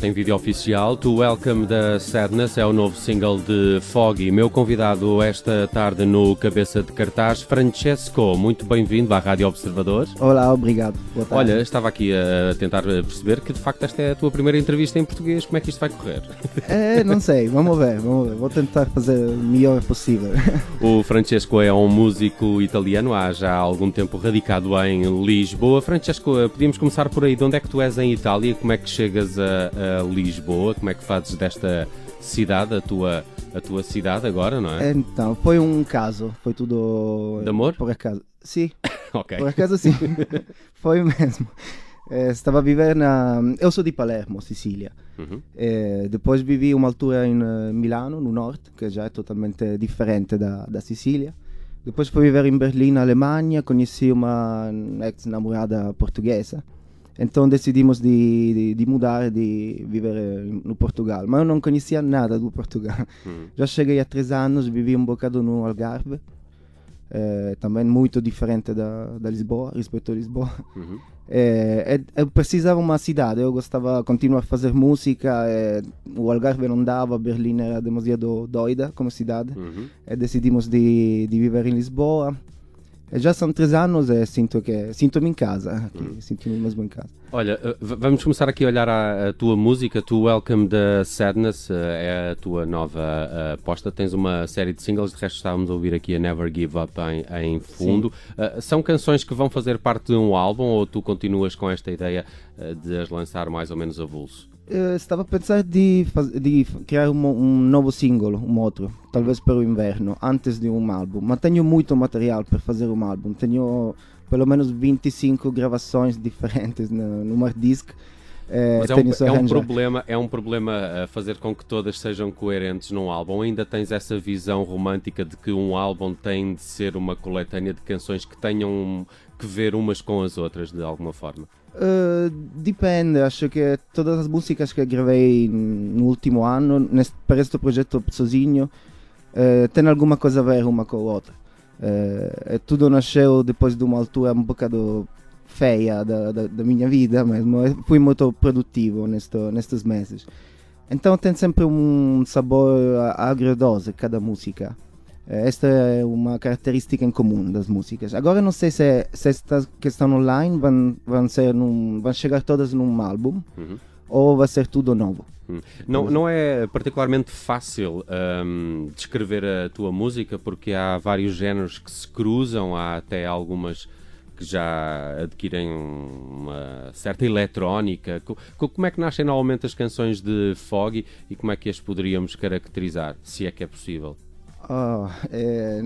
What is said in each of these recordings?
Tem vídeo oficial. To Welcome the Sadness é o novo single de Foggy. Meu convidado esta tarde no Cabeça de Cartaz, Francesco. Muito bem-vindo à Rádio Observador. Olá, obrigado. Olha, estava aqui a tentar perceber que de facto esta é a tua primeira entrevista em português. Como é que isto vai correr? É, não sei. Vamos ver, vamos ver. Vou tentar fazer o melhor possível. O Francesco é um músico italiano, há já algum tempo radicado em Lisboa. Francesco, podíamos começar por aí. De onde é que tu és em Itália? Como é que chegas a, a Lisboa? Como é que fazes desta cidade a tua, a tua cidade agora, não é? Então, foi um caso, foi tudo. De amor? Por acaso. Sim. ok. Por acaso sim. foi mesmo. Eh, stava a viver na. Eu sou de Palermo, Sicília. Uhum. Eh, depois vivi uma altura em eh, Milano, no norte, que já é totalmente diferente da, da Sicília. Depois fui viver em Berlim, na Alemanha, conheci uma ex-namorada portuguesa. Então decidimos de, de, de mudar, de viver no Portugal. Mas eu não conhecia nada do Portugal. Já cheguei há três anos, vivi um bocado no Algarve. Eh, também muito diferente da, da Lisboa, respeito a Lisboa. Uhum. Eh, eu precisava uma cidade, eu gostava continuar a fazer música. eh, o Algarve não dava, Berlim era demasiado doida como cidade. Uhum. E decidimos de, de viver em Lisboa. E já são três anos e sinto que sinto-me em casa, aqui, sinto-me mesmo em casa. Olha, eh, vamos começar aqui a olhar a, a tua música. To Welcome the Sadness eh, é a tua nova eh, aposta. Tens uma série de singles, de resto estávamos a ouvir aqui a Never Give Up em, em fundo. Eh, são canções que vão fazer parte de um álbum ou tu continuas com esta ideia de as lançar mais ou menos a vulso? Eh, estava a pensar de, faz- de criar um, um novo single, um outro, talvez para o inverno, antes de um álbum. Mas tenho muito material para fazer um álbum. Tenho pelo menos 25 gravações diferentes no, no hard disk. Eh, Mas é um, é um problema, é um problema fazer com que todas sejam coerentes num álbum. Ainda tens essa visão romântica de que um álbum tem de ser uma coletânea de canções que tenham que ver umas com as outras de alguma forma. Depende, acho que todas as músicas que gravei no último ano, neste, para este projeto sozinho, eh, tem alguma coisa a ver uma com a outra. Eh, e tudo nasceu depois de uma altura um bocado feia da, da, da minha vida. Eu fui muito produtivo nesto, nestes meses. Então tem sempre um sabor agridoce cada música. Eh, Esta é uma característica em comum das músicas. Agora não sei se, se estas que estão online vão, vão, ser num, vão chegar todas num álbum Uhum. ou vai ser tudo novo. Hum. Não, não é particularmente fácil hum, descrever a tua música porque há vários géneros que se cruzam, há até algumas que já adquirem uma certa eletrónica. Co- co- Como é que nascem normalmente as canções de Foggy e como é que as poderíamos caracterizar, se é que é possível? Ah, é,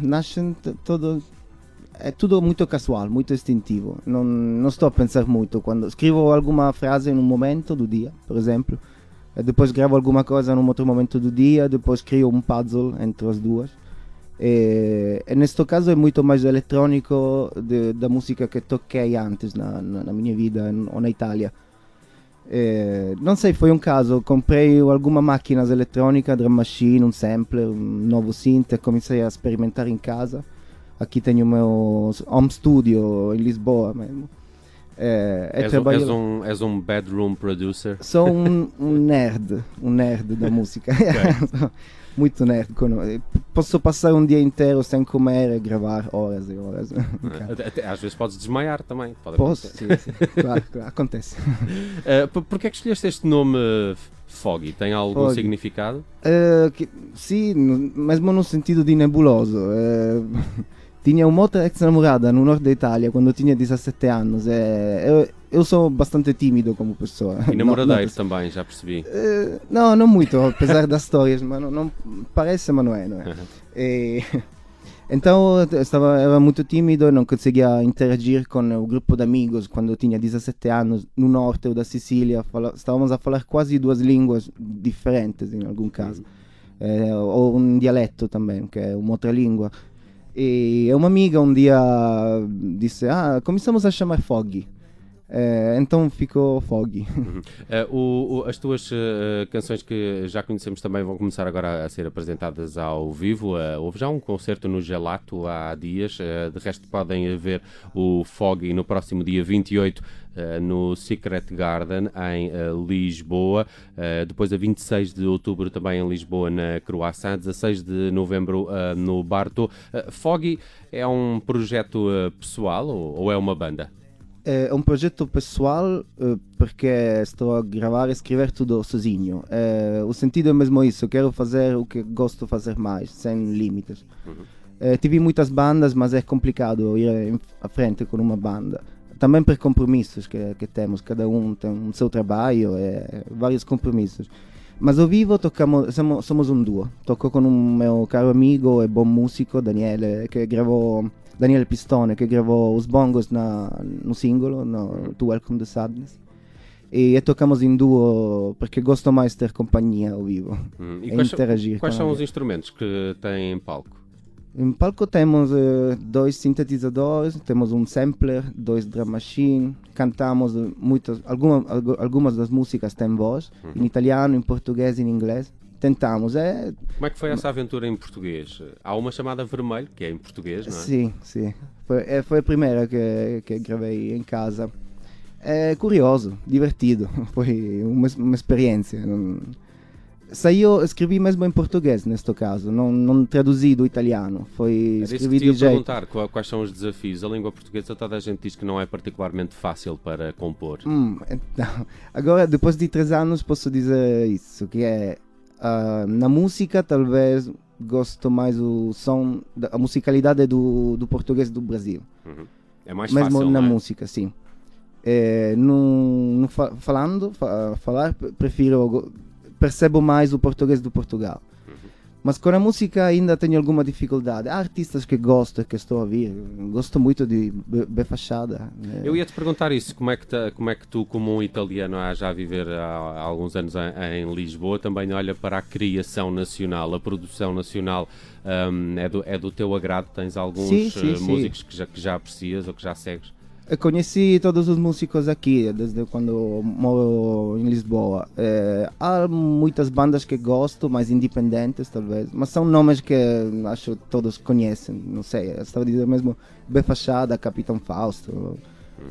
nascem todo é tudo muito casual, muito instintivo. Não, não estou a pensar muito quando escrevo alguma frase num momento do dia, por exemplo, depois gravo alguma coisa num outro momento do dia, depois crio um puzzle entre as duas. E, e neste caso é muito mais eletrônico de- da música que toquei antes na, na, na minha vida n- ou na Itália. Eh, não sei, foi um caso. Comprei alguma máquina eletrônica, drum machine, um sampler, um novo synth e comecei a experimentar em casa. Aqui tenho o meu home studio em Lisboa mesmo. Eh, e És um, trabalho- és um- és um bedroom producer? Sou um, um nerd, um nerd da música. Muito nerd. Posso passar um dia inteiro sem comer e gravar horas e horas. Até- até- às vezes podes desmaiar também. Pode Posso, sim, sim. Claro, claro, acontece. Uh, por- Porquê é que escolheste este nome uh, Foggy? Tem algum Foggy. significado? Eh, que- sim, mesmo no sentido de nebuloso. eh, tinha uma outra ex-namorada no norte da Itália quando tinha 17 anos. eh, eu, eu sou bastante tímido como pessoa. E Não- namoradeiro não- também, já percebi. eh, não, não muito, apesar das histórias, mas não, não- parece, mas não é. Não é? Uhum. E- então eu estava, era muito tímido e não conseguia interagir com o grupo de amigos quando eu tinha 17 anos no norte ou da Sicília. Fala- estávamos a falar quase duas línguas diferentes em algum caso. Eh, ou um dialetto também, que é uma outra língua. E uma amiga um dia disse: Ah, começamos a chamar Foggy. Eh, então ficou Foggy. Uh, o- o- as tuas uh, canções que já conhecemos também vão começar agora a ser apresentadas ao vivo. Uh, houve já um concerto no Gelato há dias. De resto, podem ver o Foggy no próximo dia 28 uh, no Secret Garden em uh, Lisboa. depois, a 26 de outubro, também em Lisboa, na Croácia. 16 de novembro, no Barto. Foggy é um projeto pessoal ou, é uma banda? É um projeto pessoal porque estou a gravar e escrever tudo sozinho. o sentido é mesmo isso, quero fazer o que gosto de fazer mais, sem limites. Uhum. Eh, tive muitas bandas, mas é complicado ir à frente com uma banda. Também por compromissos que, que temos, cada um tem o seu trabalho, é, vários compromissos. Mas ao vivo tocamos, somos, somos um duo. Toco com um meu caro amigo e bom músico, Daniele, que gravou, Daniele Pistone, che gravò os bongos na, no singolo, no To Welcome the Sadness. E, e tocamos em duo porque gosto mais de ter companhia ao vivo hum. e, e quais interagir. São, quais são os instrumentos que têm em palco? Em palco temos uh, dois sintetizadores, temos um sampler, dois drum machine, cantamos muitas, alguma, algumas das músicas têm voz, uhum. em italiano, em português e em inglês. Tentamos. É... Como é que foi essa aventura em português? Há uma chamada Vermelho, que é em português, não é? Sim, sim. Foi, é, foi a primeira que, que gravei em casa. É curioso, divertido, foi uma, uma experiência. Não saiu, escrevi mesmo em português neste caso, não, não traduzi do italiano. Foi Era escrevi isso que te de perguntar quais são os desafios. A língua portuguesa toda a gente diz que não é particularmente fácil para compor. Hum, então, agora, depois de três anos, posso dizer isso, que é uh, na música talvez gosto mais o som, a musicalidade do, do português do Brasil. Uhum. É mais mesmo fácil, na é? música, sim. É, no, no fa falando, fa falar, prefiro percebo mais o português do Portugal. Uhum. Mas com a música ainda tenho alguma dificuldade. Há artistas que gosto, que estou a ouvir. Gosto muito de B Fachada. Né? Eu ia te perguntar isso. Como é que, te, como é que tu, como um italiano a já viver há, há alguns anos em, em, Lisboa, também olha para a criação nacional, a produção nacional? Um, é, do, é do teu agrado? Tens alguns sim, sim, uh, músicos sim. Que, já, que já aprecias ou que já segues? Eu conheci todos os músicos aqui, desde quando moro em Lisboa. É, há muitas bandas que gosto, mais independentes talvez, mas são nomes que acho todos conhecem. Não sei, estava dizendo mesmo B Fachada, Capitão Fausto,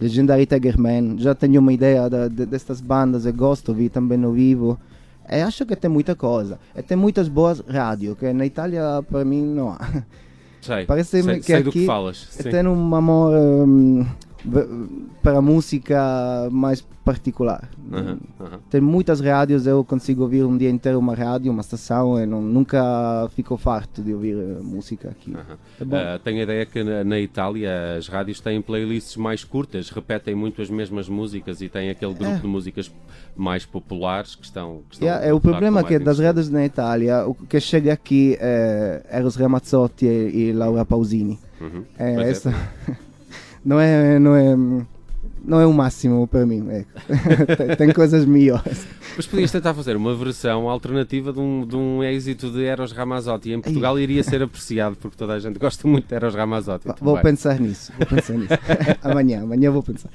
Legendary Tigerman. Já tenho uma ideia de, de, destas bandas e gosto, vi também no vivo. E acho que tem muita coisa. E tem muitas boas rádios, que na Itália para mim não há. Sei, Parece sei, que sei aqui do que falas. Tem um amor. Um, para música mais particular. Uhum, uhum. Tem muitas rádios, eu consigo ouvir um dia inteiro uma rádio, uma estação, e não, nunca fico farto de ouvir eh, música aqui. Uhum. É uh, tenho a ideia que na, na, Itália as rádios têm playlists mais curtas, repetem muito as mesmas músicas e têm aquele grupo é. de músicas mais populares que estão. Que estão yeah, é o problema que das rádios na Itália, o que chega aqui é Eros Ramazzotti e, e Laura Pausini. Uhum. É, essa... Não é, não é, não é o máximo para mim. É. tem, tem coisas melhores. Mas podias tentar fazer uma versão alternativa de um, de um êxito de Eros Ramazzotti. Em Portugal iria ser apreciado, porque toda a gente gosta muito de Eros Ramazzotti. Vou pensar nisso, vou pensar nisso. amanhã, amanhã vou pensar.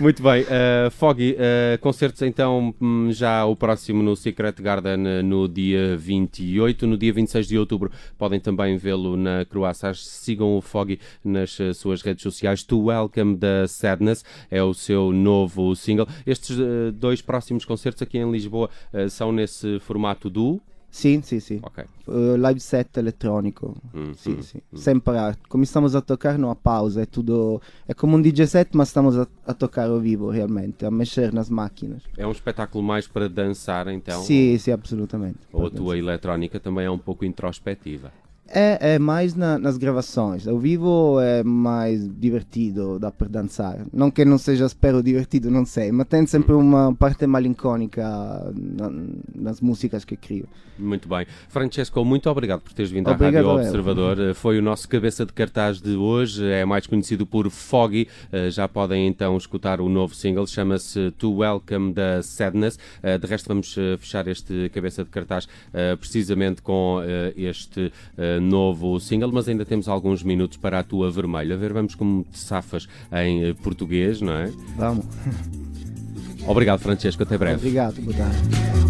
Muito bem. Uh, Foggy, uh, concertos então hum, já o próximo no Secret Garden eh, no dia 28. No dia 26 de outubro podem também vê-lo na Croácia. Sigam o Foggy nas suas redes sociais. To Welcome the Sadness é o seu novo single. Estes uh, dois próximos concertos aqui em Lisboa uh, são nesse formato do Sim, sim, sim. Okay. Uh, live set elettrônico. Hum, sim, hum, sim. Hum. Sem parar. Começamos a tocar, não há pausa. É tudo. É como um DJ set, mas estamos a, a, tocar ao vivo, realmente. A mexer nas máquinas. É um espetáculo mais para dançar, então? Sim, sim, absolutamente. Ou a tua eletrónica também é um pouco introspectiva? É, é mais na, nas gravações. Ao vivo é mais divertido, dá para dançar. Não que não seja, espero, divertido, não sei, mas tem sempre uma parte malincónica na, nas músicas que crio. Muito bem. Francesco, muito obrigado por teres vindo obrigado à Rádio Observador. Eh, foi o nosso cabeça de cartaz de hoje, é mais conhecido por Foggy. Eh, já podem então escutar o novo single, chama-se To Welcome the Sadness. Eh, de resto, vamos fechar este cabeça de cartaz precisamente com este novo single, mas ainda temos alguns minutos para a tua vermelha. A ver, vamos como te safas em português, não é? Vamos. Obrigado, Francesco. Até breve. Obrigado. Boa tarde.